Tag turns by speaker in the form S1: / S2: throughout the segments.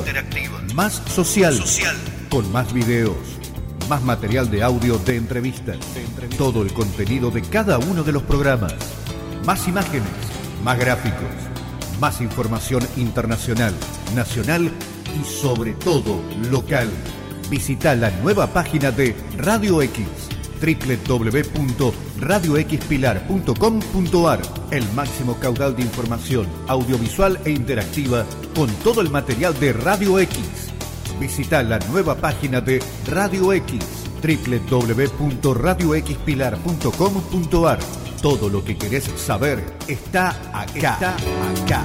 S1: Interactiva. Más social. Social. Con más videos. Más material de audio de entrevistas. Todo el contenido de cada uno de los programas. Más imágenes. Más gráficos. Más información internacional, nacional y sobre todo local. Visita la nueva página de Radio X www.radioxpilar.com.ar El máximo caudal de información audiovisual e interactiva con todo el material de Radio X. Visita la nueva página de Radio X www.radioxpilar.com.ar Todo lo que querés saber está acá. Está acá.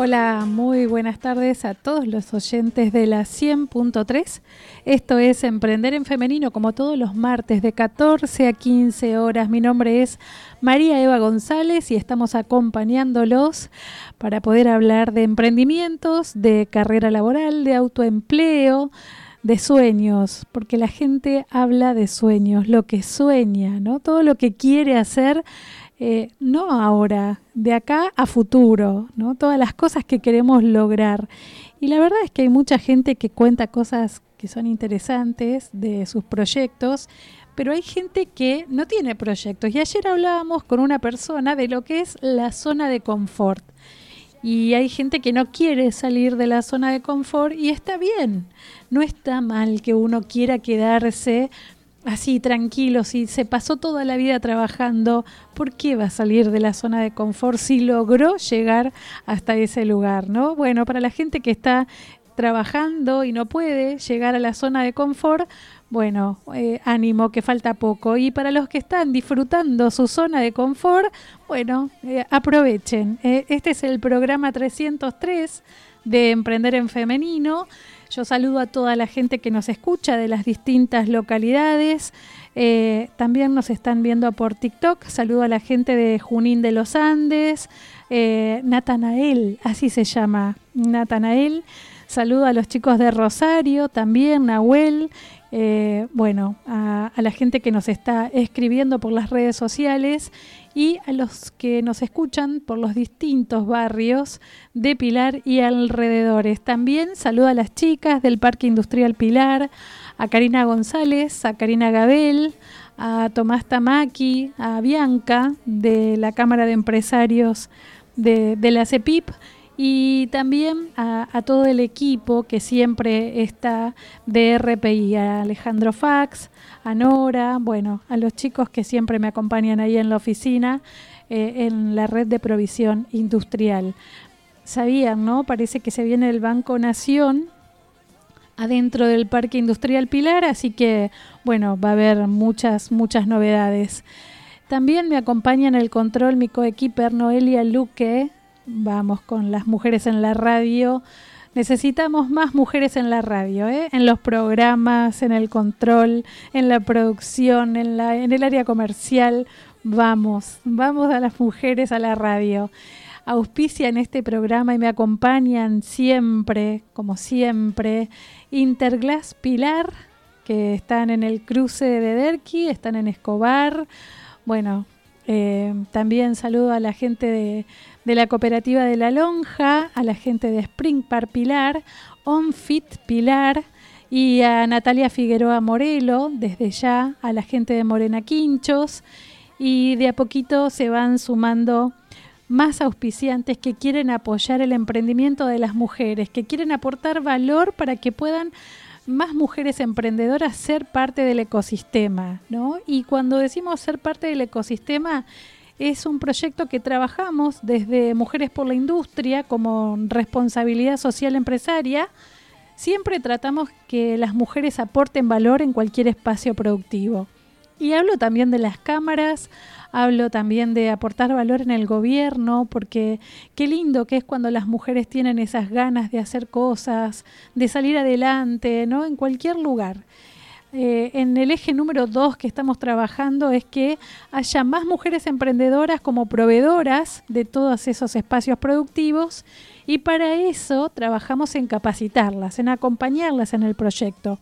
S2: Hola, muy buenas tardes a todos los oyentes de la 100.3. Esto es Emprender en Femenino, como todos los martes de 14 a 15 horas. Mi nombre es María Eva González y estamos acompañándolos para poder hablar de emprendimientos, de carrera laboral, de autoempleo, de sueños, porque la gente habla de sueños, lo que sueña, ¿no? Todo lo que quiere hacer eh, no ahora, de acá a futuro, ¿no? Todas las cosas que queremos lograr. Y la verdad es que hay mucha gente que cuenta cosas que son interesantes de sus proyectos, pero hay gente que no tiene proyectos. Y ayer hablábamos con una persona de lo que es la zona de confort. Y hay gente que no quiere salir de la zona de confort y está bien. No está mal que uno quiera quedarse así tranquilo, si se pasó toda la vida trabajando, ¿por qué va a salir de la zona de confort si logró llegar hasta ese lugar, no? Bueno, para la gente que está trabajando y no puede llegar a la zona de confort, bueno, eh, ánimo que falta poco. Y para los que están disfrutando su zona de confort, bueno, eh, aprovechen. Eh, este es el programa 303 de Emprender en Femenino. Yo saludo a toda la gente que nos escucha de las distintas localidades. Eh, también nos están viendo por TikTok. Saludo a la gente de Junín de los Andes. Eh, Natanael, así se llama, Natanael. Saludo a los chicos de Rosario, también Nahuel. Eh, bueno, a, la gente que nos está escribiendo por las redes sociales y a los que nos escuchan por los distintos barrios de Pilar y alrededores. También saludo a las chicas del Parque Industrial Pilar, a Karina González, a Karina Gabel, a Tomás Tamaki, a Bianca de la Cámara de Empresarios de, de la CEPIP y también a, todo el equipo que siempre está de RPI, a Alejandro Fax, a Nora, bueno, a los chicos que siempre me acompañan ahí en la oficina, eh, en la red de provisión industrial. Sabían, ¿no? Parece que se viene el Banco Nación adentro del Parque Industrial Pilar, así que, bueno, va a haber muchas, muchas novedades. También me acompaña en el control mi coequiper Noelia Luque, vamos con las mujeres en la radio. Necesitamos más mujeres en la radio, ¿eh? en los programas, en el control, en la producción, en, la, en el área comercial. Vamos, vamos a las mujeres a la radio. Auspician este programa y me acompañan siempre, como siempre, Interglass Pilar, que están en el cruce de Derqui, están en Escobar. Bueno, eh, también saludo a la gente de, de la Cooperativa de la Lonja, a la gente de Spring Park Pilar, OnFit Pilar y a Natalia Figueroa Morelo, desde ya, a la gente de Morena Quinchos y de a poquito se van sumando más auspiciantes que quieren apoyar el emprendimiento de las mujeres, que quieren aportar valor para que puedan más mujeres emprendedoras ser parte del ecosistema, ¿no? Y cuando decimos ser parte del ecosistema, es un proyecto que trabajamos desde Mujeres por la Industria como responsabilidad social empresaria. Siempre tratamos que las mujeres aporten valor en cualquier espacio productivo. Y hablo también de las cámaras, hablo también de aportar valor en el gobierno, porque qué lindo que es cuando las mujeres tienen esas ganas de hacer cosas, de salir adelante, ¿no? En cualquier lugar. Eh, en el eje número dos que estamos trabajando es que haya más mujeres emprendedoras como proveedoras de todos esos espacios productivos y para eso trabajamos en capacitarlas, en acompañarlas en el proyecto.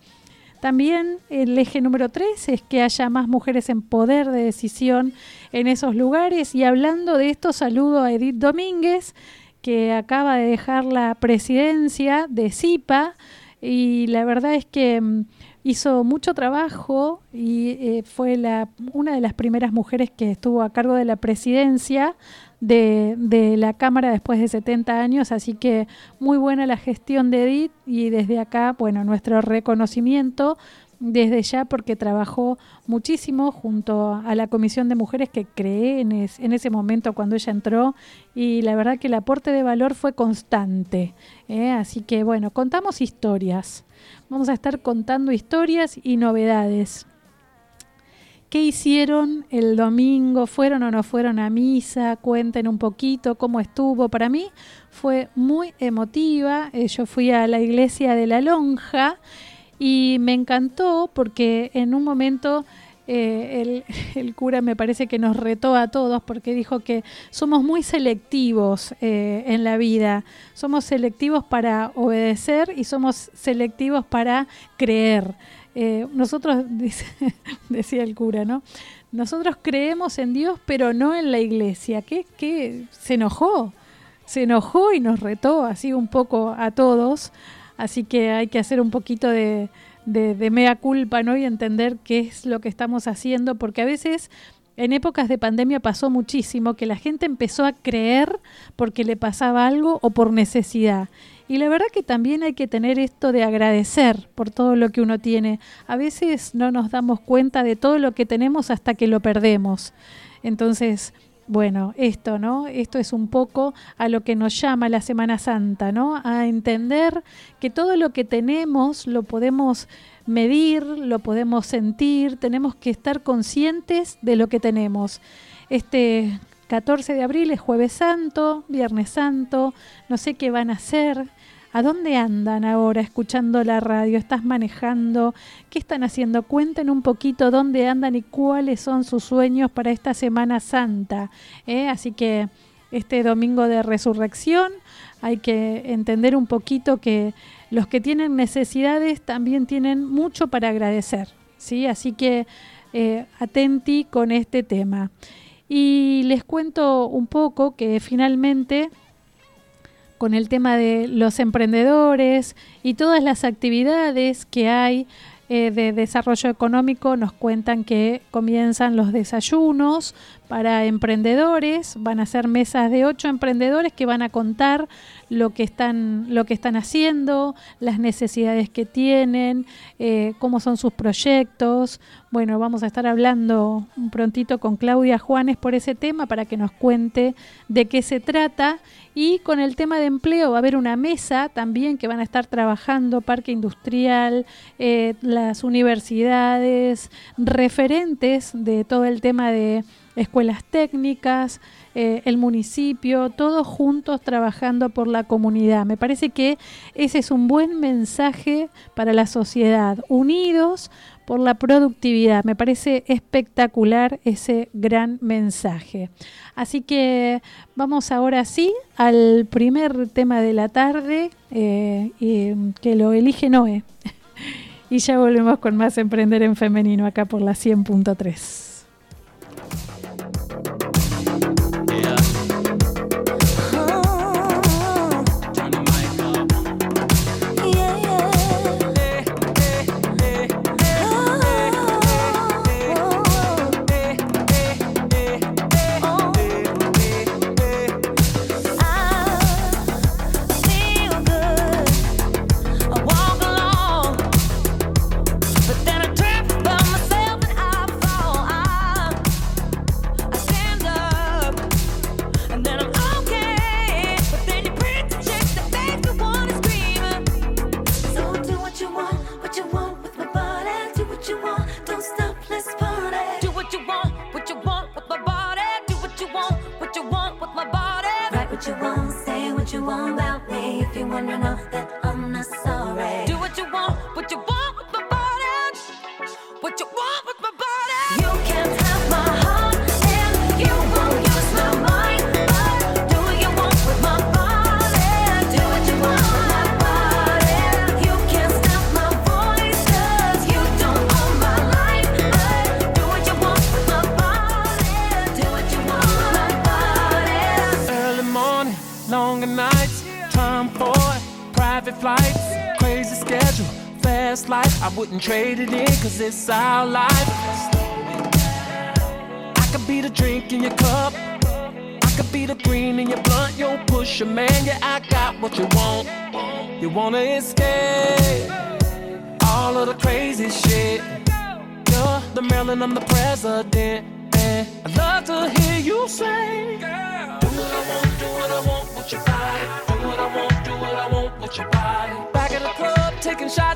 S2: También el eje número tres es que haya más mujeres en poder de decisión en esos lugares y hablando de esto saludo a Edith Domínguez que acaba de dejar la presidencia de CIPA y la verdad es que mm, hizo mucho trabajo y eh, fue la, una de las primeras mujeres que estuvo a cargo de la presidencia de, la Cámara después de 70 años, así que muy buena la gestión de Edith y desde acá, bueno, nuestro reconocimiento desde ya porque trabajó muchísimo junto a la Comisión de Mujeres que creé en, en, ese momento cuando ella entró y la verdad que el aporte de valor fue constante. ¿eh? Así que bueno, contamos historias. Vamos a estar contando historias y novedades. ¿Qué hicieron el domingo? ¿Fueron o no fueron a misa? Cuenten un poquito cómo estuvo. Para mí fue muy emotiva. Eh, yo fui a la iglesia de la Lonja y me encantó porque en un momento eh, el, cura me parece que nos retó a todos porque dijo que somos muy selectivos eh, en la vida. Somos selectivos para obedecer y somos selectivos para creer. Eh, nosotros, decía el cura, ¿no? Nosotros creemos en Dios, pero no en la iglesia. ¿Qué? ¿Qué? Se enojó. Se enojó y nos retó así un poco a todos Así que hay que hacer un poquito de, de, mea culpa, ¿no? Y entender qué es lo que estamos haciendo, porque a veces en épocas de pandemia pasó muchísimo que la gente empezó a creer porque le pasaba algo o por necesidad. Y la verdad que también hay que tener esto de agradecer por todo lo que uno tiene. A veces no nos damos cuenta de todo lo que tenemos hasta que lo perdemos. Entonces, bueno, esto, ¿no? Esto es un poco a lo que nos llama la Semana Santa, ¿no? A entender que todo lo que tenemos lo podemos medir, lo podemos sentir, tenemos que estar conscientes de lo que tenemos. Este 14 de abril es jueves santo, viernes santo, no sé qué van a hacer, ¿A dónde andan ahora escuchando la radio? ¿Estás manejando? ¿Qué están haciendo? Cuenten un poquito dónde andan y cuáles son sus sueños para esta Semana Santa. ¿eh? Así que este domingo de resurrección hay que entender un poquito que los que tienen necesidades también tienen mucho para agradecer. ¿sí? Así que eh, atenti con este tema. Y les cuento un poco que finalmente con el tema de los emprendedores y todas las actividades que hay eh, de desarrollo económico nos cuentan que comienzan los desayunos para emprendedores, van a ser mesas de ocho emprendedores que van a contar lo que están, lo que están haciendo, las necesidades que tienen, eh, cómo son sus proyectos. Bueno, vamos a estar hablando un prontito con Claudia Juanes por ese tema para que nos cuente de qué se trata y con el tema de empleo va a haber una mesa también que van a estar trabajando Parque Industrial, eh, las universidades, referentes de todo el tema de escuelas técnicas, eh, el municipio, todos juntos trabajando por la comunidad. Me parece que ese es un buen mensaje para la sociedad, unidos por la productividad. Me parece espectacular ese gran mensaje. Así que vamos ahora sí al primer tema de la tarde, eh, que lo elige Noé. y ya volvemos con más Emprender en Femenino acá por la 100.3.
S3: I wouldn't trade it in, cause it's our life. I could be the drink in your cup, I could be the green in your blunt. Yo, push a man, yeah, I got what you want. You wanna escape all of the crazy shit. You're the Maryland, I'm the president. And I'd love to hear you say, Do what I want, do what I want with your body. Do what I want, do what I want with your body. Back at the club, taking shots,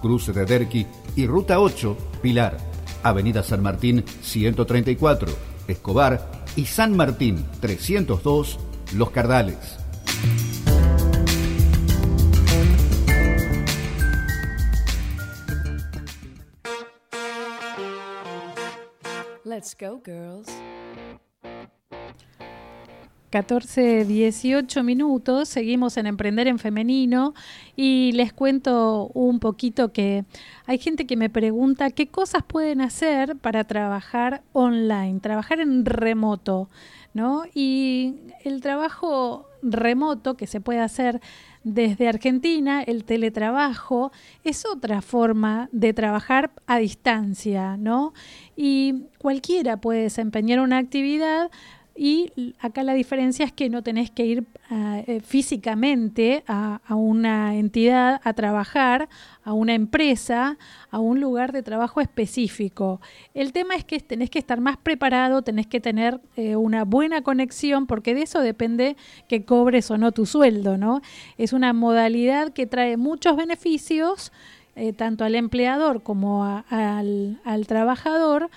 S1: Cruce de Derqui y Ruta 8, Pilar, Avenida San Martín 134, Escobar y San Martín 302, Los Cardales.
S4: Let's go, girls.
S2: 14, 18 minutos, seguimos en Emprender en Femenino y les cuento un poquito que hay gente que me pregunta qué cosas pueden hacer para trabajar online, trabajar en remoto, ¿no? Y el trabajo remoto que se puede hacer desde Argentina, el teletrabajo es otra forma de trabajar a distancia, ¿no? Y cualquiera puede desempeñar una actividad y acá la diferencia es que no tenés que ir uh, eh, físicamente a, una entidad a trabajar, a una empresa, a un lugar de trabajo específico. El tema es que tenés que estar más preparado, tenés que tener eh, una buena conexión, porque de eso depende que cobres o no tu sueldo, ¿no? Es una modalidad que trae muchos beneficios, eh, tanto al empleador como a, al trabajador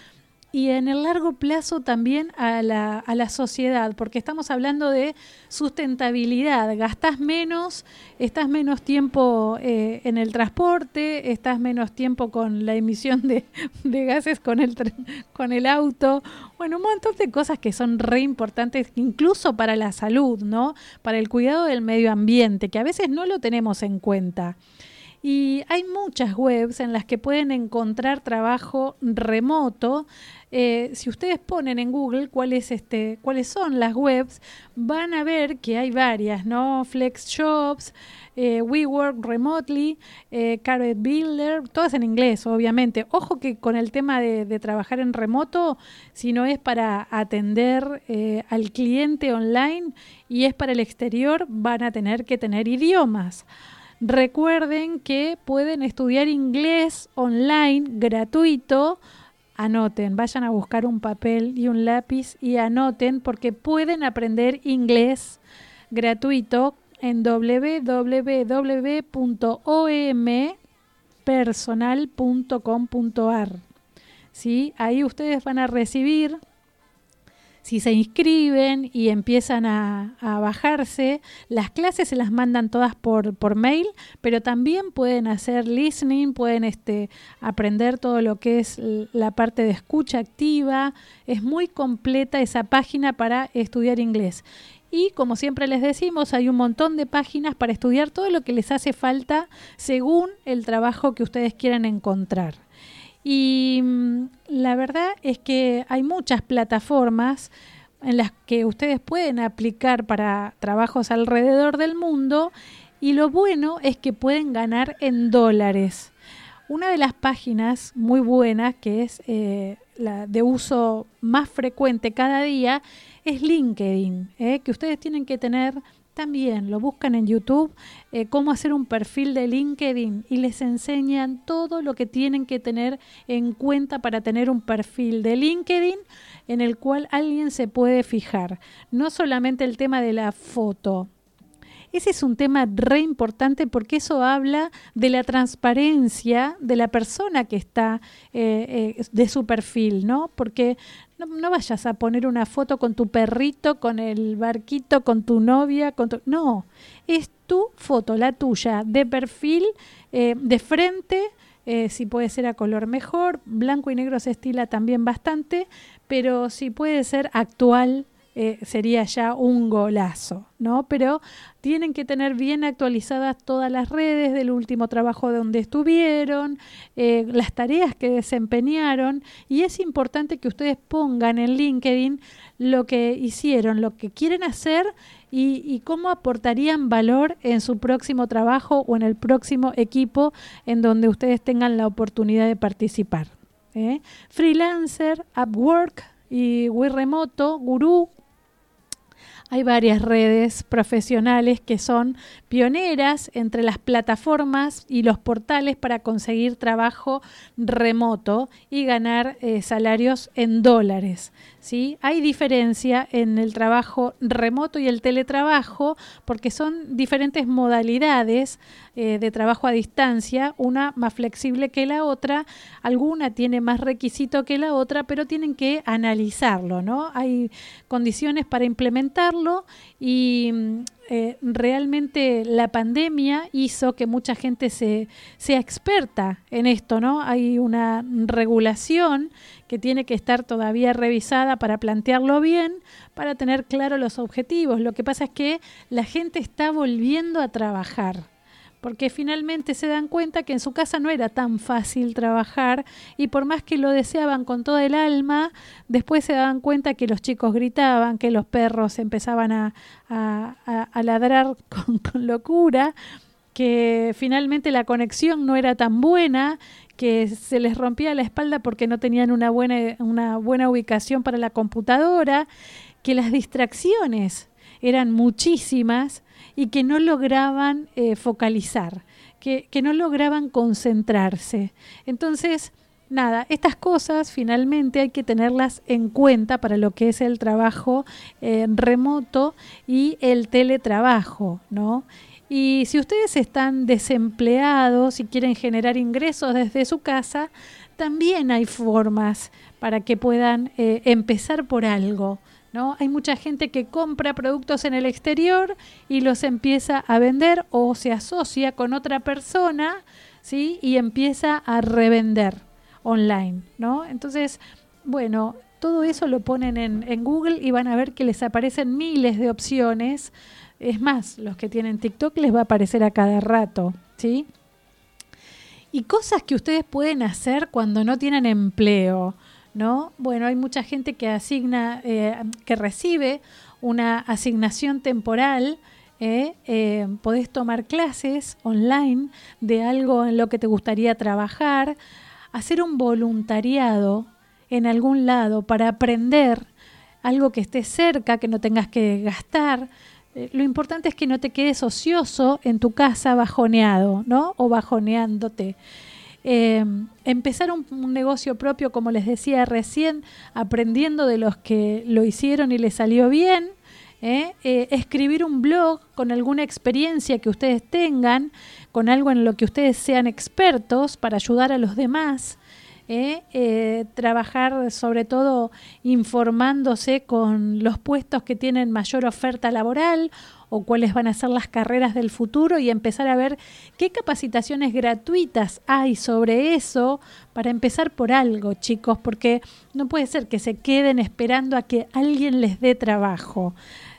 S2: y en el largo plazo también a la, a la sociedad, porque estamos hablando de sustentabilidad. Gastás menos, estás menos tiempo eh, en el transporte, estás menos tiempo con la emisión de, gases con el, con el auto. Bueno, un montón de cosas que son re importantes, incluso para la salud, ¿no? Para el cuidado del medio ambiente, que a veces no lo tenemos en cuenta. Y hay muchas webs en las que pueden encontrar trabajo remoto. Eh, si ustedes ponen en Google cuáles este, cuáles son las webs, van a ver que hay varias, ¿no? Flex Shops, eh, We Work Remotely, eh, Carrot Builder, todas en inglés, obviamente. Ojo que con el tema de, de trabajar en remoto, si no es para atender eh, al cliente online y es para el exterior, van a tener que tener idiomas. Recuerden que pueden estudiar inglés online gratuito. Anoten, vayan a buscar un papel y un lápiz y anoten porque pueden aprender inglés gratuito en www.ompersonal.com.ar. ¿Sí? Ahí ustedes van a recibir si se inscriben y empiezan a, a, bajarse, las clases se las mandan todas por, por mail, pero también pueden hacer listening, pueden este, aprender todo lo que es la parte de escucha activa. Es muy completa esa página para estudiar inglés. Y como siempre les decimos, hay un montón de páginas para estudiar todo lo que les hace falta según el trabajo que ustedes quieran encontrar. Y mm, la verdad es que hay muchas plataformas en las que ustedes pueden aplicar para trabajos alrededor del mundo y lo bueno es que pueden ganar en dólares. Una de las páginas muy buenas que es eh, la de uso más frecuente cada día es LinkedIn, eh, que ustedes tienen que tener también lo buscan en YouTube, eh, cómo hacer un perfil de LinkedIn y les enseñan todo lo que tienen que tener en cuenta para tener un perfil de LinkedIn en el cual alguien se puede fijar. No solamente el tema de la foto. Ese es un tema re importante porque eso habla de la transparencia de la persona que está eh, eh, de su perfil, ¿no? Porque no, vayas a poner una foto con tu perrito, con el barquito, con tu novia, con tu... No, es tu foto, la tuya, de perfil, eh, de frente, si puede ser a color mejor, blanco y negro se estila también bastante, pero si puede ser actual, eh, sería ya un golazo, ¿no? Pero tienen que tener bien actualizadas todas las redes del último trabajo donde estuvieron, eh, las tareas que desempeñaron y es importante que ustedes pongan en LinkedIn lo que hicieron, lo que quieren hacer y, cómo aportarían valor en su próximo trabajo o en el próximo equipo en donde ustedes tengan la oportunidad de participar. ¿eh? Freelancer, Upwork y Remoto, Guru, hay varias redes profesionales que son pioneras entre las plataformas y los portales para conseguir trabajo remoto y ganar eh, salarios en dólares. ¿sí? Hay diferencia en el trabajo remoto y el teletrabajo porque son diferentes modalidades eh, de trabajo a distancia, una más flexible que la otra, alguna tiene más requisito que la otra, pero tienen que analizarlo, ¿no? Hay condiciones para implementarlo y eh, realmente la pandemia hizo que mucha gente se, sea experta en esto, ¿no? Hay una regulación que tiene que estar todavía revisada para plantearlo bien, para tener claro los objetivos. Lo que pasa es que la gente está volviendo a trabajar porque finalmente se dan cuenta que en su casa no era tan fácil trabajar y por más que lo deseaban con toda el alma, después se daban cuenta que los chicos gritaban, que los perros empezaban a, a, a ladrar con, con locura, que finalmente la conexión no era tan buena, que se les rompía la espalda porque no tenían una buena, una buena ubicación para la computadora, que las distracciones eran muchísimas y que no lograban eh, focalizar, que, que no lograban concentrarse. Entonces, nada, estas cosas finalmente hay que tenerlas en cuenta para lo que es el trabajo eh, remoto y el teletrabajo, ¿no? Y si ustedes están desempleados y quieren generar ingresos desde su casa, también hay formas para que puedan eh, empezar por algo. ¿No? Hay mucha gente que compra productos en el exterior y los empieza a vender o se asocia con otra persona, ¿sí? Y empieza a revender online, ¿no? Entonces, bueno, todo eso lo ponen en, Google y van a ver que les aparecen miles de opciones. Es más, los que tienen TikTok les va a aparecer a cada rato, ¿sí? Y cosas que ustedes pueden hacer cuando no tienen empleo. ¿No? Bueno, hay mucha gente que asigna, eh, que recibe una asignación temporal. ¿eh? Eh, podés tomar clases online de algo en lo que te gustaría trabajar, hacer un voluntariado en algún lado para aprender algo que esté cerca, que no tengas que gastar. lo importante es que no te quedes ocioso en tu casa bajoneado, ¿no? O bajoneándote. Eh, empezar un, negocio propio, como les decía recién, aprendiendo de los que lo hicieron y les salió bien. ¿eh? Eh, escribir un blog con alguna experiencia que ustedes tengan, con algo en lo que ustedes sean expertos para ayudar a los demás. Trabajar sobre todo informándose con los puestos que tienen mayor oferta laboral o cuáles van a ser las carreras del futuro y empezar a ver qué capacitaciones gratuitas hay sobre eso para empezar por algo, chicos, porque no puede ser que se queden esperando a que alguien les dé trabajo.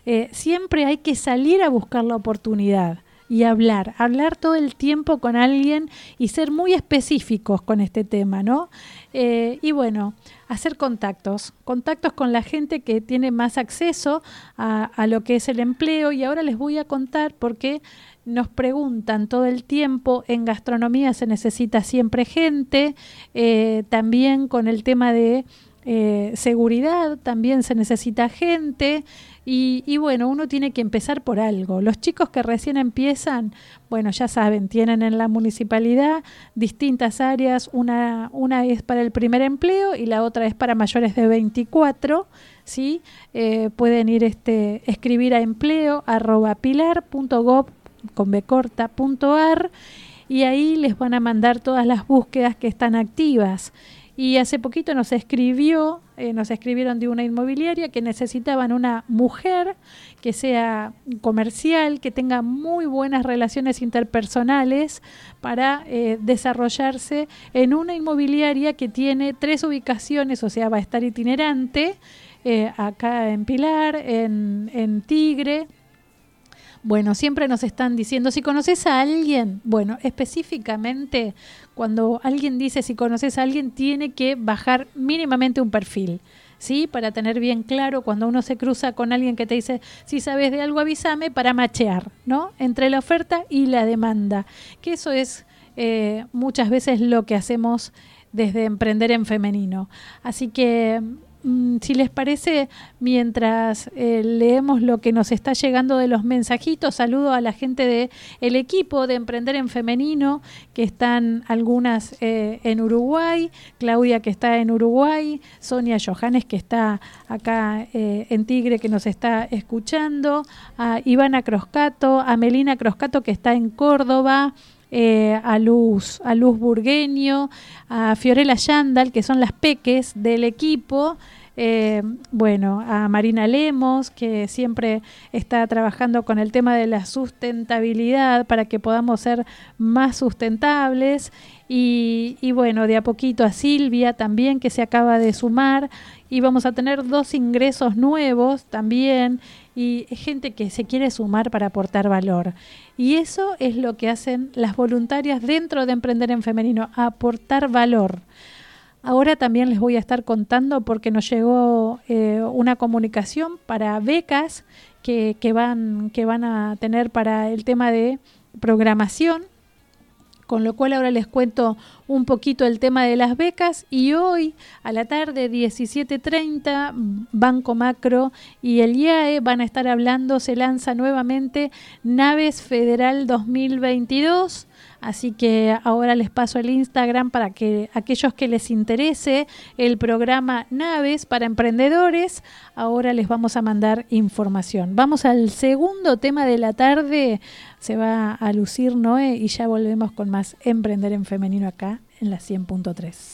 S2: Eh, siempre hay que salir a buscar la oportunidad y hablar, hablar todo el tiempo con alguien y ser muy específicos con este tema, ¿no? Eh, y bueno, hacer contactos, contactos con la gente que tiene más acceso a, lo que es el empleo y ahora les voy a contar por qué nos preguntan todo el tiempo, en gastronomía se necesita siempre gente, eh, también con el tema de eh, seguridad también se necesita gente, y, bueno, uno tiene que empezar por algo. Los chicos que recién empiezan, bueno, ya saben, tienen en la municipalidad distintas áreas. Una, una es para el primer empleo y la otra es para mayores de 24. ¿sí? Eh, pueden ir este, escribir a empleo arroba pilar.gov con y ahí les van a mandar todas las búsquedas que están activas. Y hace poquito nos escribió, eh, nos escribieron de una inmobiliaria que necesitaban una mujer que sea comercial, que tenga muy buenas relaciones interpersonales para eh, desarrollarse en una inmobiliaria que tiene tres ubicaciones, o sea, va a estar itinerante, eh, acá en Pilar, en, en Tigre, bueno, siempre nos están diciendo, si conoces a alguien, bueno, específicamente cuando alguien dice si conoces a alguien, tiene que bajar mínimamente un perfil. ¿Sí? Para tener bien claro cuando uno se cruza con alguien que te dice, si sabes de algo, avísame para machear, ¿no? Entre la oferta y la demanda. Que eso es eh, muchas veces lo que hacemos desde Emprender en Femenino. Así que si les parece, mientras eh, leemos lo que nos está llegando de los mensajitos, saludo a la gente del el equipo de Emprender en Femenino, que están algunas eh, en Uruguay, Claudia que está en Uruguay, Sonia Johannes que está acá eh, en Tigre que nos está escuchando, a Ivana Croscato, a Melina Croscato que está en Córdoba, a Luz, a Luz Burgueño, a Fiorella Yandal, que son las peques del equipo, eh, bueno, a Marina Lemos, que siempre está trabajando con el tema de la sustentabilidad para que podamos ser más sustentables. Y, y, bueno, de a poquito a Silvia también, que se acaba de sumar. Y vamos a tener dos ingresos nuevos también. Y gente que se quiere sumar para aportar valor. Y eso es lo que hacen las voluntarias dentro de Emprender en Femenino, aportar valor. Ahora también les voy a estar contando porque nos llegó eh, una comunicación para becas que, que, van, que van a tener para el tema de programación con lo cual ahora les cuento un poquito el tema de las becas y hoy a la tarde 17.30 Banco Macro y el IAE van a estar hablando, se lanza nuevamente Naves Federal 2022 Así que ahora les paso el Instagram para que aquellos que les interese el programa Naves para Emprendedores, ahora les vamos a mandar información. Vamos al segundo tema de la tarde. Se va a lucir Noé y ya volvemos con más Emprender en Femenino acá en la 100.3.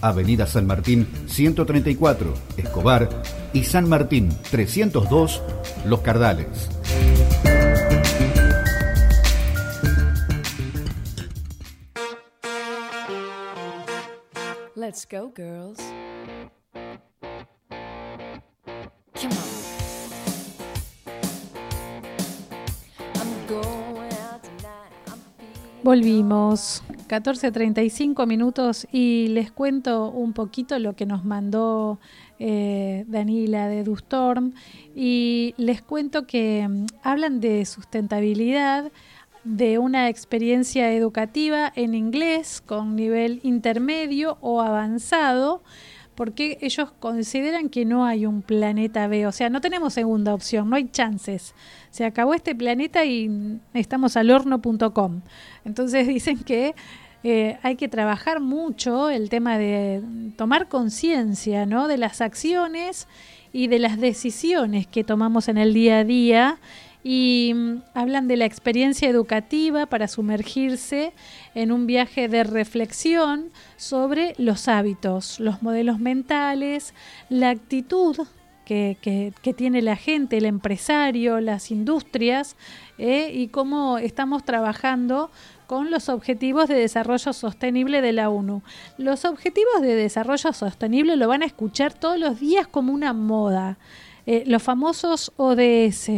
S1: Avenida San Martín 134, Escobar y San Martín 302, Los Cardales.
S5: Let's go, girls. Come on.
S2: Volvimos, 14.35 minutos y les cuento un poquito lo que nos mandó eh, Danila de Dustorm y les cuento que mm, hablan de sustentabilidad, de una experiencia educativa en inglés con nivel intermedio o avanzado, porque ellos consideran que no hay un planeta B, o sea, no tenemos segunda opción, no hay chances. Se acabó este planeta y estamos al horno.com. Entonces dicen que eh, hay que trabajar mucho el tema de tomar conciencia ¿no? de las acciones y de las decisiones que tomamos en el día a día y mm, hablan de la experiencia educativa para sumergirse en un viaje de reflexión sobre los hábitos, los modelos mentales, la actitud que, tiene la gente, el empresario, las industrias, eh, y cómo estamos trabajando con los Objetivos de Desarrollo Sostenible de la ONU. Los Objetivos de Desarrollo Sostenible lo van a escuchar todos los días como una moda. Eh, los famosos ODS.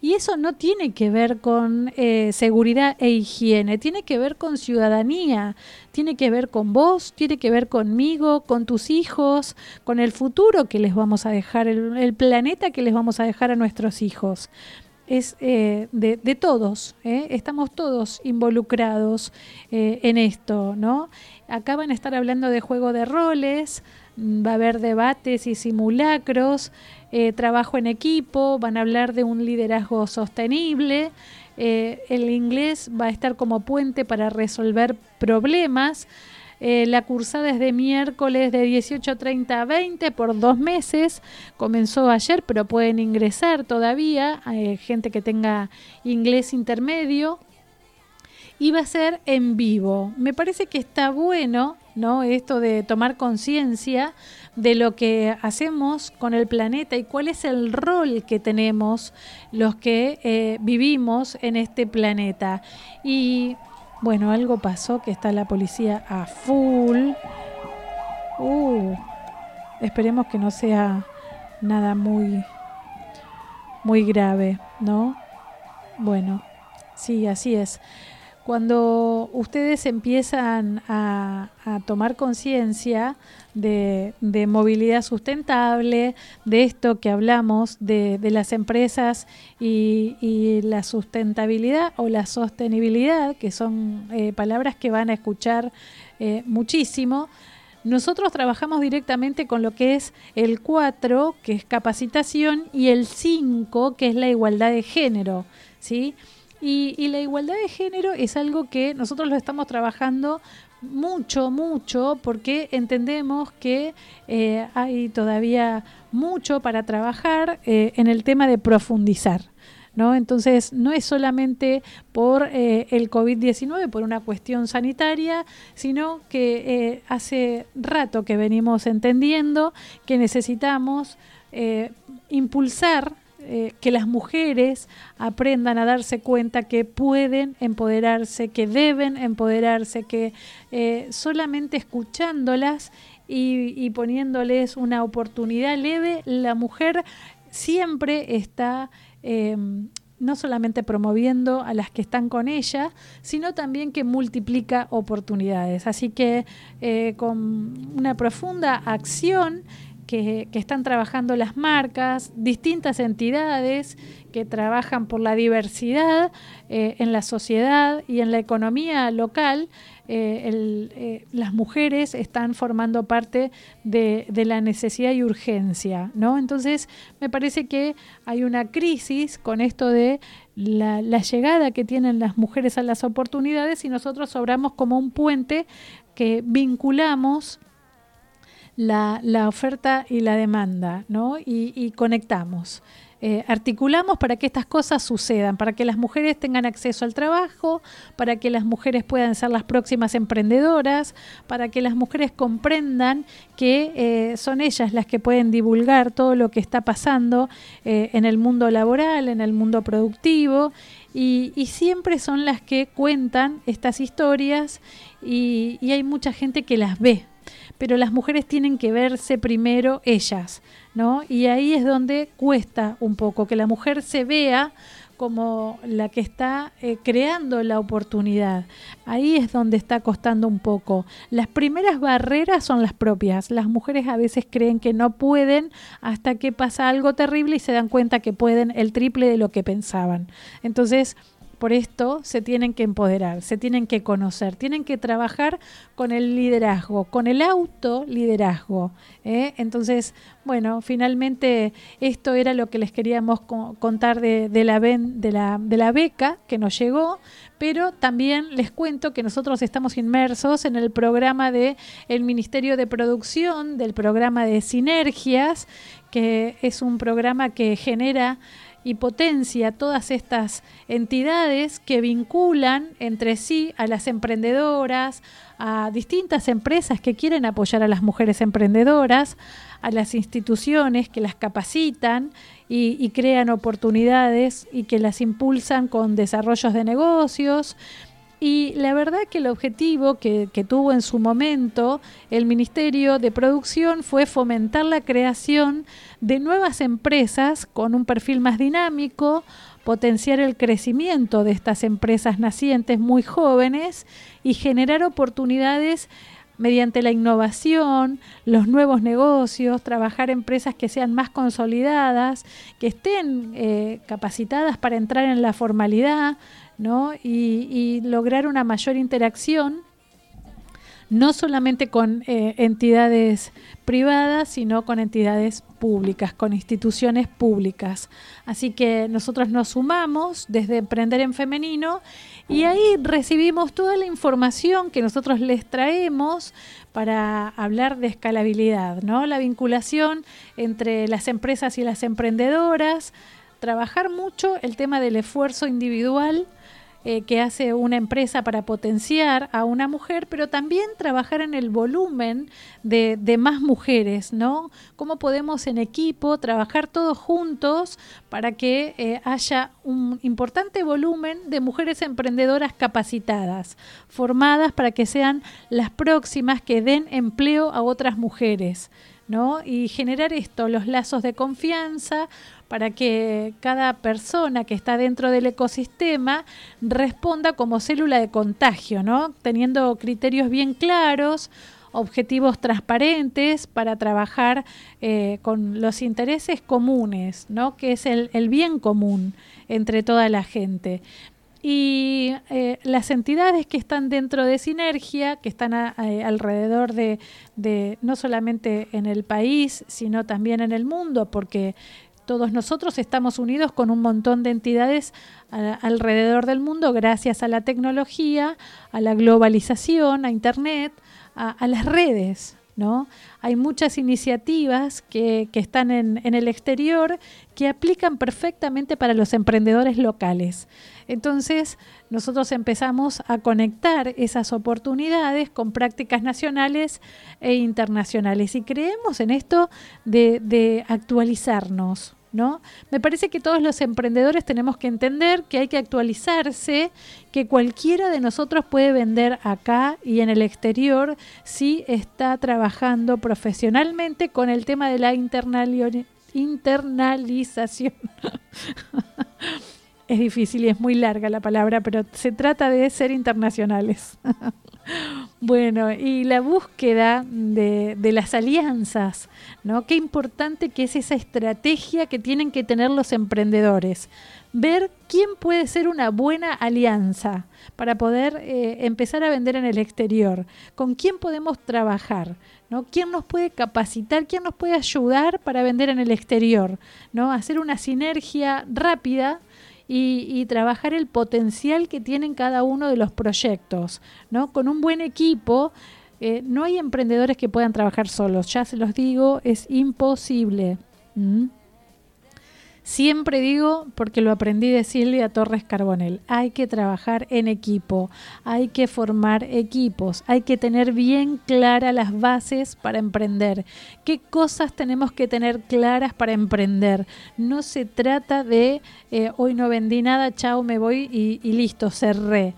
S2: Y eso no tiene que ver con eh, seguridad e higiene, tiene que ver con ciudadanía, tiene que ver con vos, tiene que ver conmigo, con tus hijos, con el futuro que les vamos a dejar, el, planeta que les vamos a dejar a nuestros hijos es eh, de, todos, ¿eh? estamos todos involucrados eh, en esto, ¿no? Acá van a estar hablando de juego de roles, va a haber debates y simulacros, eh, trabajo en equipo, van a hablar de un liderazgo sostenible, eh, el inglés va a estar como puente para resolver problemas. Eh, la cursada es de miércoles de 18.30 a 20 por dos meses. Comenzó ayer, pero pueden ingresar todavía. eh, gente que tenga inglés intermedio. Y va a ser en vivo. Me parece que está bueno, ¿no? Esto de tomar conciencia de lo que hacemos con el planeta y cuál es el rol que tenemos los que eh, vivimos en este planeta. Y bueno, algo pasó que está la policía a full. Uh, esperemos que no sea nada muy, muy grave, ¿no? Bueno, sí, así es. Cuando ustedes empiezan a, tomar conciencia de, movilidad sustentable, de esto que hablamos, de, de las empresas y, y la sustentabilidad o la sostenibilidad, que son eh, palabras que van a escuchar eh, muchísimo, nosotros trabajamos directamente con lo que es el 4, que es capacitación, y el 5, que es la igualdad de género, ¿sí? Y, y la igualdad de género es algo que nosotros lo estamos trabajando mucho, mucho, porque entendemos que eh, hay todavía mucho para trabajar eh, en el tema de profundizar. ¿No? Entonces, no es solamente por eh, el COVID-19, por una cuestión sanitaria, sino que eh, hace rato que venimos entendiendo que necesitamos impulsar eh, que las mujeres aprendan a darse cuenta que pueden empoderarse, que deben empoderarse, que eh, solamente escuchándolas y, poniéndoles una oportunidad leve, la mujer siempre está eh, no solamente promoviendo a las que están con ella, sino también que multiplica oportunidades. Así que eh, con una profunda acción que, están trabajando las marcas, distintas entidades que trabajan por la diversidad eh, en la sociedad y en la economía local, eh, eh, las mujeres están formando parte de, la necesidad y urgencia, ¿no? Entonces, me parece que hay una crisis con esto de la, llegada que tienen las mujeres a las oportunidades y nosotros sobramos como un puente que vinculamos la, oferta y la demanda, ¿no? y conectamos. Eh, articulamos para que estas cosas sucedan, para que las mujeres tengan acceso al trabajo, para que las mujeres puedan ser las próximas emprendedoras, para que las mujeres comprendan que eh, son ellas las que pueden divulgar todo lo que está pasando eh, en el mundo laboral, en el mundo productivo. Y, siempre son las que cuentan estas historias y hay mucha gente que las ve, pero las mujeres tienen que verse primero ellas, ¿no? Y ahí es donde cuesta un poco que la mujer se vea como la que está eh, creando la oportunidad. Ahí es donde está costando un poco. Las primeras barreras son las propias. Las mujeres a veces creen que no pueden hasta que pasa algo terrible y se dan cuenta que pueden el triple de lo que pensaban. Entonces, por esto se tienen que empoderar, se tienen que conocer, tienen que trabajar con el liderazgo, con el autoliderazgo. ¿eh? Entonces, bueno, finalmente esto era lo que les queríamos contar de, la beca que nos llegó, pero también les cuento que nosotros estamos inmersos en el programa de el Ministerio de Producción, del programa de Sinergias, que es un programa que genera y potencia todas estas entidades que vinculan entre sí a las emprendedoras, a distintas empresas que quieren apoyar a las mujeres emprendedoras, a las instituciones que las capacitan y, crean oportunidades y que las impulsan con desarrollos de negocios. Y la verdad que el objetivo que, tuvo en su momento el Ministerio de Producción fue fomentar la creación de nuevas empresas con un perfil más dinámico, potenciar el crecimiento de estas empresas nacientes muy jóvenes y generar oportunidades mediante la innovación, los nuevos negocios, trabajar empresas que sean más consolidadas, que estén eh, capacitadas para entrar en la formalidad ¿no? y, lograr una mayor interacción no solamente con eh, entidades privadas, sino con entidades públicas, con instituciones públicas. Así que nosotros nos sumamos desde Emprender en Femenino y ahí recibimos toda la información que nosotros les traemos para hablar de escalabilidad, ¿no? La vinculación entre las empresas y las emprendedoras, trabajar mucho el tema del esfuerzo individual eh, que hace una empresa para potenciar a una mujer, pero también trabajar en el volumen de, más mujeres, ¿no? Cómo podemos en equipo trabajar todos juntos para que eh, haya un importante volumen de mujeres emprendedoras capacitadas, formadas para que sean las próximas que den empleo a otras mujeres. ¿no? Y generar esto, los lazos de confianza, para que cada persona que está dentro del ecosistema responda como célula de contagio, ¿no? Teniendo criterios bien claros, objetivos transparentes para trabajar eh, con los intereses comunes, ¿no? que es el, bien común entre toda la gente. Y eh, las entidades que están dentro de Sinergia, que están alrededor de, de, no solamente en el país, sino también en el mundo, porque todos nosotros estamos unidos con un montón de entidades alrededor del mundo gracias a la tecnología, a la globalización, a Internet, a, las redes. ¿no? Hay muchas iniciativas que, están en, en, el exterior que aplican perfectamente para los emprendedores locales. Entonces, nosotros empezamos a conectar esas oportunidades con prácticas nacionales e internacionales y creemos en esto de, actualizarnos. ¿No? Me parece que todos los emprendedores tenemos que entender que hay que actualizarse, que cualquiera de nosotros puede vender acá y en el exterior si está trabajando profesionalmente con el tema de la internalización es difícil y es muy larga la palabra, pero se trata de ser internacionales. bueno, y la búsqueda de, las alianzas, ¿no? Qué importante que es esa estrategia que tienen que tener los emprendedores. Ver quién puede ser una buena alianza para poder eh, empezar a vender en el exterior, con quién podemos trabajar, ¿no? ¿Quién nos puede capacitar? ¿Quién nos puede ayudar para vender en el exterior? ¿no? Hacer una sinergia rápida y, trabajar el potencial que tienen cada uno de los proyectos. ¿no? Con un buen equipo, eh, no hay emprendedores que puedan trabajar solos, ya se los digo, es imposible. ¿Mm? Siempre digo, porque lo aprendí de Silvia Torres Carbonel, hay que trabajar en equipo, hay que formar equipos, hay que tener bien claras las bases para emprender. ¿Qué cosas tenemos que tener claras para emprender? No se trata de eh, hoy no vendí nada, chao, me voy y, y listo, cerré.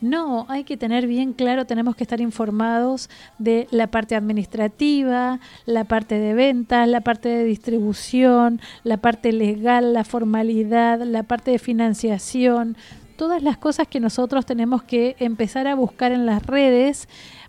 S2: No, hay que tener bien claro, tenemos que estar informados de la parte administrativa, la parte de ventas, la parte de distribución, la parte legal, la formalidad, la parte de financiación, todas las cosas que nosotros tenemos que empezar a buscar en las redes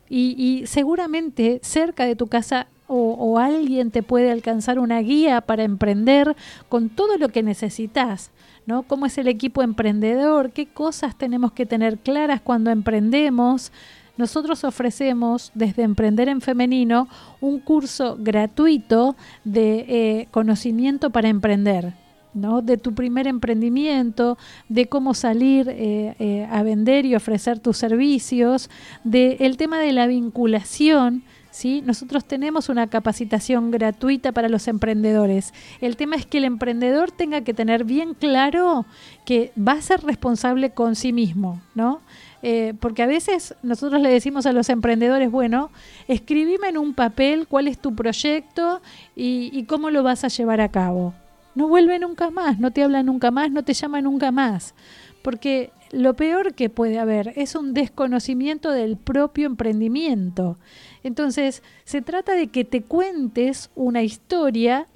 S2: y, seguramente cerca de tu casa o, o, alguien te puede alcanzar una guía para emprender con todo lo que necesitas. ¿No? ¿Cómo es el equipo emprendedor? ¿Qué cosas tenemos que tener claras cuando emprendemos? Nosotros ofrecemos desde Emprender en Femenino un curso gratuito de eh, conocimiento para emprender. ¿no? de tu primer emprendimiento, de cómo salir eh, eh, a vender y ofrecer tus servicios, del tema de la vinculación, ¿sí? Nosotros tenemos una capacitación gratuita para los emprendedores. El tema es que el emprendedor tenga que tener bien claro que va a ser responsable con sí mismo, ¿no? Eh, porque a veces nosotros le decimos a los emprendedores, bueno, escribime en un papel cuál es tu proyecto y, y cómo lo vas a llevar a cabo. No vuelve nunca más, no te habla nunca más, no te llama nunca más. Porque lo peor que puede haber es un desconocimiento del propio emprendimiento. Entonces, se trata de que te cuentes una historia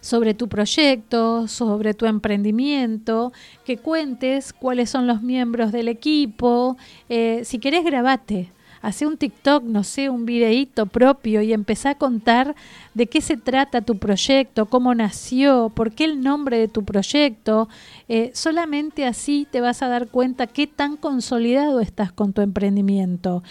S2: sobre tu proyecto, sobre tu emprendimiento, que cuentes cuáles son los miembros del equipo. Eh, si querés, grabate. Hace un TikTok, no sé, un videíto propio y empezá a contar de qué se trata tu proyecto, cómo nació, por qué el nombre de tu proyecto. Eh, solamente así te vas a dar cuenta qué tan consolidado estás con tu emprendimiento.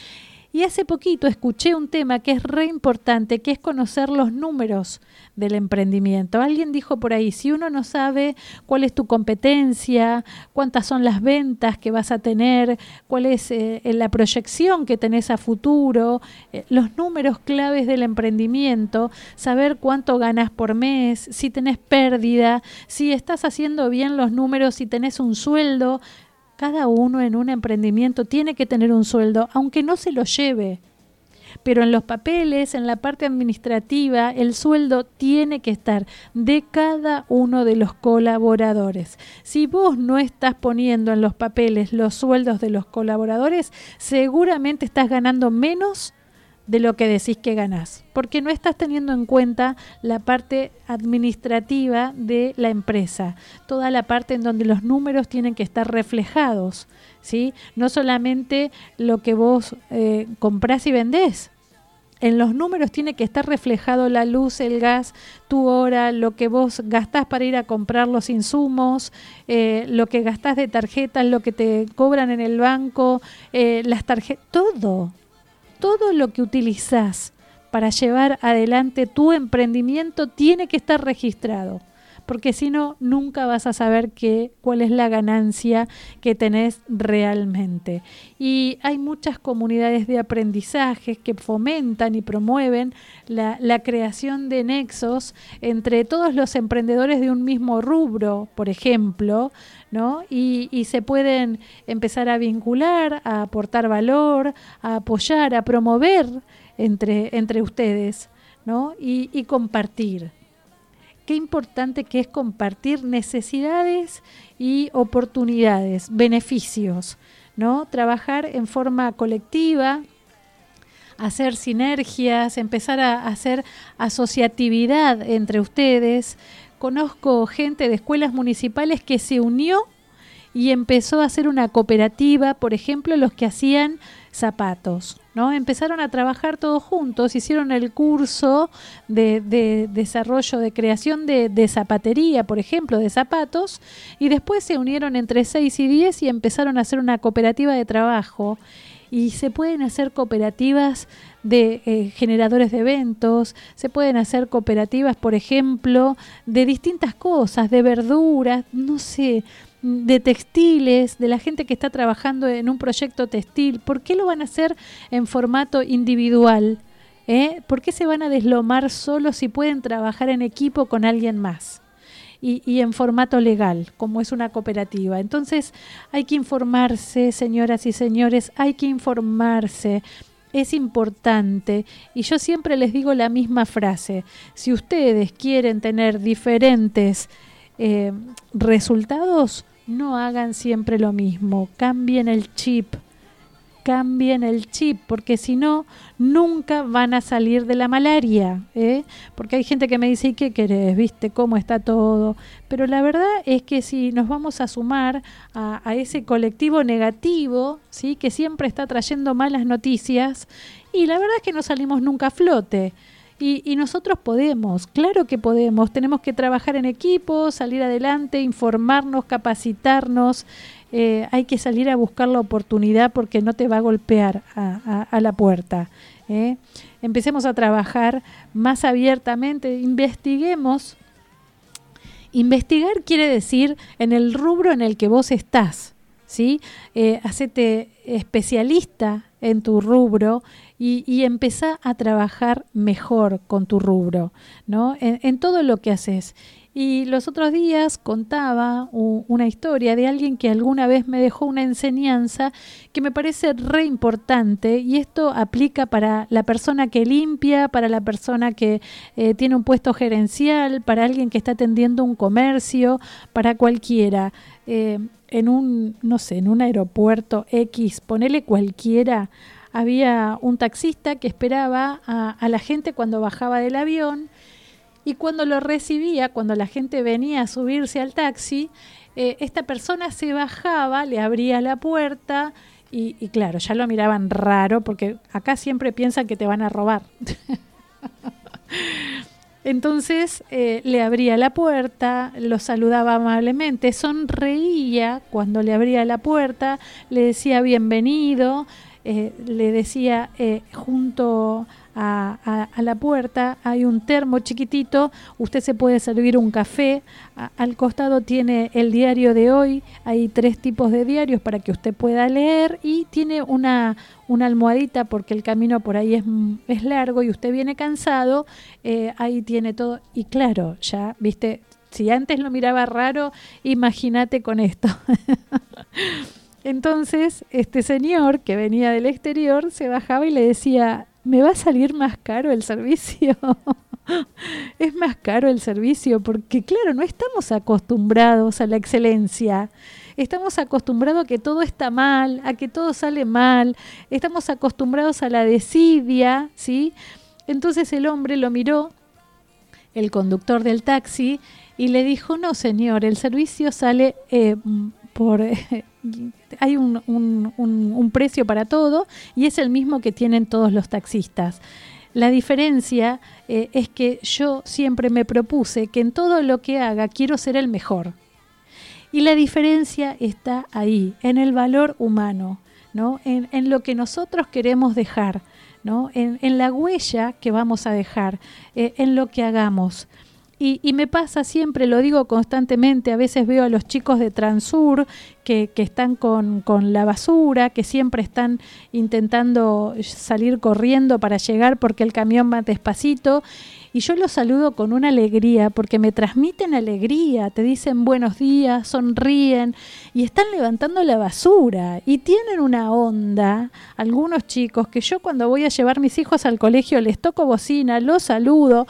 S2: Y hace poquito escuché un tema que es re importante, que es conocer los números del emprendimiento. Alguien dijo por ahí, si uno no sabe cuál es tu competencia, cuántas son las ventas que vas a tener, cuál es eh, la proyección que tenés a futuro, eh, los números claves del emprendimiento, saber cuánto ganas por mes, si tenés pérdida, si estás haciendo bien los números, si tenés un sueldo, cada uno en un emprendimiento tiene que tener un sueldo, aunque no se lo lleve. Pero en los papeles, en la parte administrativa, el sueldo tiene que estar de cada uno de los colaboradores. Si vos no estás poniendo en los papeles los sueldos de los colaboradores, seguramente estás ganando menos de lo que decís que ganás, porque no estás teniendo en cuenta la parte administrativa de la empresa, toda la parte en donde los números tienen que estar reflejados, ¿sí? No solamente lo que vos eh, comprás y vendés, en los números tiene que estar reflejado la luz, el gas, tu hora, lo que vos gastás para ir a comprar los insumos, eh, lo que gastás de tarjetas, lo que te cobran en el banco, eh, las tarjetas, todo, todo lo que utilizas para llevar adelante tu emprendimiento tiene que estar registrado, porque si no, nunca vas a saber qué, cuál es la ganancia que tenés realmente. Y hay muchas comunidades de aprendizaje que fomentan y promueven la, creación de nexos entre todos los emprendedores de un mismo rubro, por ejemplo, ¿no? Y, se pueden empezar a vincular, a aportar valor, a apoyar, a promover entre, entre ustedes, ¿no? Y compartir. Qué importante que es compartir necesidades y oportunidades, beneficios, ¿no? Trabajar en forma colectiva, hacer sinergias, empezar a hacer asociatividad entre ustedes, conozco gente de escuelas municipales que se unió y empezó a hacer una cooperativa, por ejemplo, los que hacían zapatos, ¿no? Empezaron a trabajar todos juntos, hicieron el curso de, de desarrollo, de creación de, de, zapatería, por ejemplo, de zapatos, y después se unieron entre 6 y 10 y empezaron a hacer una cooperativa de trabajo. Y se pueden hacer cooperativas de eh, generadores de eventos, se pueden hacer cooperativas, por ejemplo, de distintas cosas, de verduras, no sé, de textiles, de la gente que está trabajando en un proyecto textil, ¿por qué lo van a hacer en formato individual? ¿Eh? ¿Por qué se van a deslomar solos si pueden trabajar en equipo con alguien más? Y, y, en formato legal, como es una cooperativa. Entonces hay que informarse, señoras y señores, hay que informarse. Es importante y yo siempre les digo la misma frase. Si ustedes quieren tener diferentes eh, resultados, no hagan siempre lo mismo, cambien el chip, cambien el chip, porque si no, nunca van a salir de la malaria. ¿eh? Porque hay gente que me dice, ¿y qué querés? ¿Viste cómo está todo? Pero la verdad es que si nos vamos a sumar a, a ese colectivo negativo, ¿sí? que siempre está trayendo malas noticias, y la verdad es que no salimos nunca a flote. Y, y, nosotros podemos, claro que podemos, tenemos que trabajar en equipo, salir adelante, informarnos, capacitarnos, eh, hay que salir a buscar la oportunidad porque no te va a golpear a, la puerta. ¿eh? Empecemos a trabajar más abiertamente, investiguemos. Investigar quiere decir en el rubro en el que vos estás, ¿sí? Eh, hacete especialista en tu rubro y, y empezá a trabajar mejor con tu rubro, ¿no? En, todo lo que haces. Y los otros días contaba una historia de alguien que alguna vez me dejó una enseñanza que me parece re importante y esto aplica para la persona que limpia, para la persona que eh, tiene un puesto gerencial, para alguien que está atendiendo un comercio, para cualquiera. Eh, en un, no sé, en un aeropuerto X, ponele cualquiera, había un taxista que esperaba a, la gente cuando bajaba del avión y cuando lo recibía, cuando la gente venía a subirse al taxi, eh, esta persona se bajaba, le abría la puerta y, y, claro, ya lo miraban raro porque acá siempre piensan que te van a robar. Entonces eh, le abría la puerta, lo saludaba amablemente, sonreía cuando le abría la puerta, le decía bienvenido, eh, le decía eh, junto a, a, a, la puerta hay un termo chiquitito, usted se puede servir un café, al costado tiene el diario de hoy, hay tres tipos de diarios para que usted pueda leer y tiene una, una almohadita porque el camino por ahí es, es largo y usted viene cansado, eh, ahí tiene todo y claro, ya, viste, si antes lo miraba raro, imagínate con esto. Entonces, este señor que venía del exterior se bajaba y le decía, me va a salir más caro el servicio. es más caro el servicio porque, claro, no estamos acostumbrados a la excelencia. Estamos acostumbrados a que todo está mal, a que todo sale mal. Estamos acostumbrados a la desidia, ¿sí? Entonces el hombre lo miró, el conductor del taxi, y le dijo, no, señor, el servicio sale eh, por... hay un, un, precio para todo y es el mismo que tienen todos los taxistas. La diferencia eh, es que yo siempre me propuse que en todo lo que haga quiero ser el mejor. Y la diferencia está ahí, en el valor humano, ¿no? en, en lo que nosotros queremos dejar, ¿no? en, en, la huella que vamos a dejar, eh, en lo que hagamos. Y, y, me pasa siempre, lo digo constantemente, a veces veo a los chicos de Transur que, que están con, con, la basura, que siempre están intentando salir corriendo para llegar porque el camión va despacito. Y yo los saludo con una alegría porque me transmiten alegría, te dicen buenos días, sonríen y están levantando la basura y tienen una onda, algunos chicos, que yo cuando voy a llevar mis hijos al colegio les toco bocina, los saludo,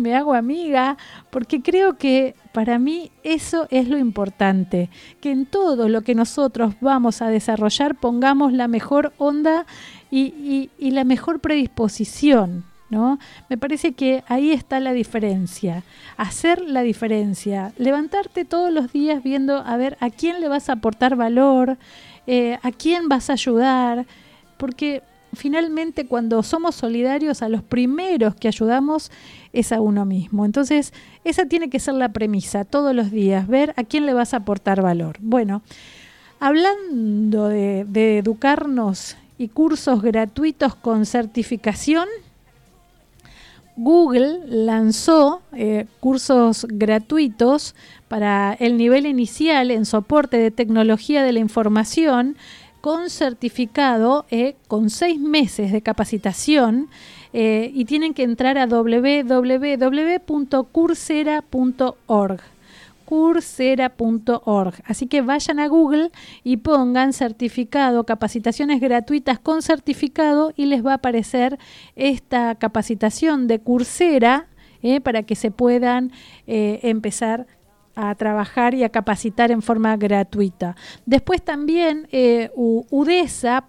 S2: me hago amiga, porque creo que para mí eso es lo importante, que en todo lo que nosotros vamos a desarrollar pongamos la mejor onda y, la mejor predisposición. ¿no? Me parece que ahí está la diferencia, hacer la diferencia, levantarte todos los días viendo a ver a quién le vas a aportar valor, eh, a quién vas a ayudar, porque finalmente cuando somos solidarios a los primeros que ayudamos es a uno mismo. Entonces, esa tiene que ser la premisa todos los días, ver a quién le vas a aportar valor. Bueno, hablando de, educarnos y cursos gratuitos con certificación, Google lanzó eh, cursos gratuitos para el nivel inicial en soporte de tecnología de la información con certificado eh, con seis meses de capacitación eh, y tienen que entrar a www.coursera.org coursera.org. Así que vayan a Google y pongan certificado, capacitaciones gratuitas con certificado y les va a aparecer esta capacitación de Coursera eh, para que se puedan eh, empezar a trabajar y a capacitar en forma gratuita. Después también eh, udesa.edu.ar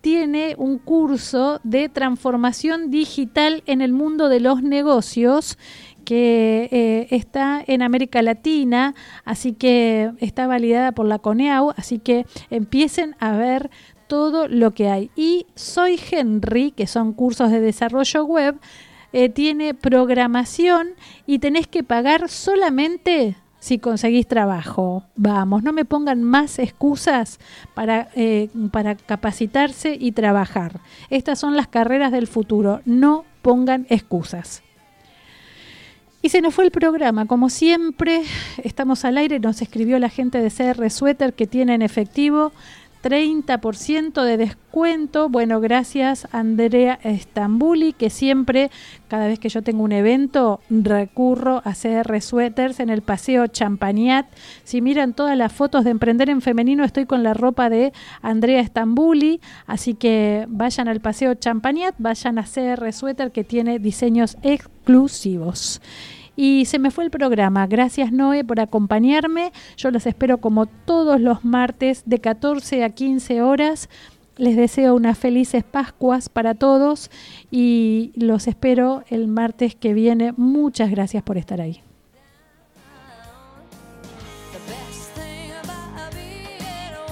S2: tiene un curso de transformación digital en el mundo de los negocios que eh, está en América Latina, así que está validada por la CONEAU, así que empiecen a ver todo lo que hay. Y Soy Henry, que son cursos de desarrollo web, eh, tiene programación y tenés que pagar solamente si conseguís trabajo. Vamos, no me pongan más excusas para, eh, para capacitarse y trabajar. Estas son las carreras del futuro. No pongan excusas. Y se nos fue el programa. Como siempre, estamos al aire. Nos escribió la gente de CR Sweater que tiene en efectivo 30% de descuento. Bueno, gracias Andrea Estambuli, que siempre, cada vez que yo tengo un evento, recurro a CR Sweaters en el Paseo Champagnat. Si miran todas las fotos de Emprender en Femenino, estoy con la ropa de Andrea Estambuli. Así que vayan al Paseo Champagnat, vayan a CR Sweater, que tiene diseños exclusivos. Y se me fue el programa. Gracias Noé por acompañarme. Yo los espero como todos los martes de 14 a 15 horas. Les deseo unas felices Pascuas para todos y los espero el martes que viene. Muchas gracias por estar ahí.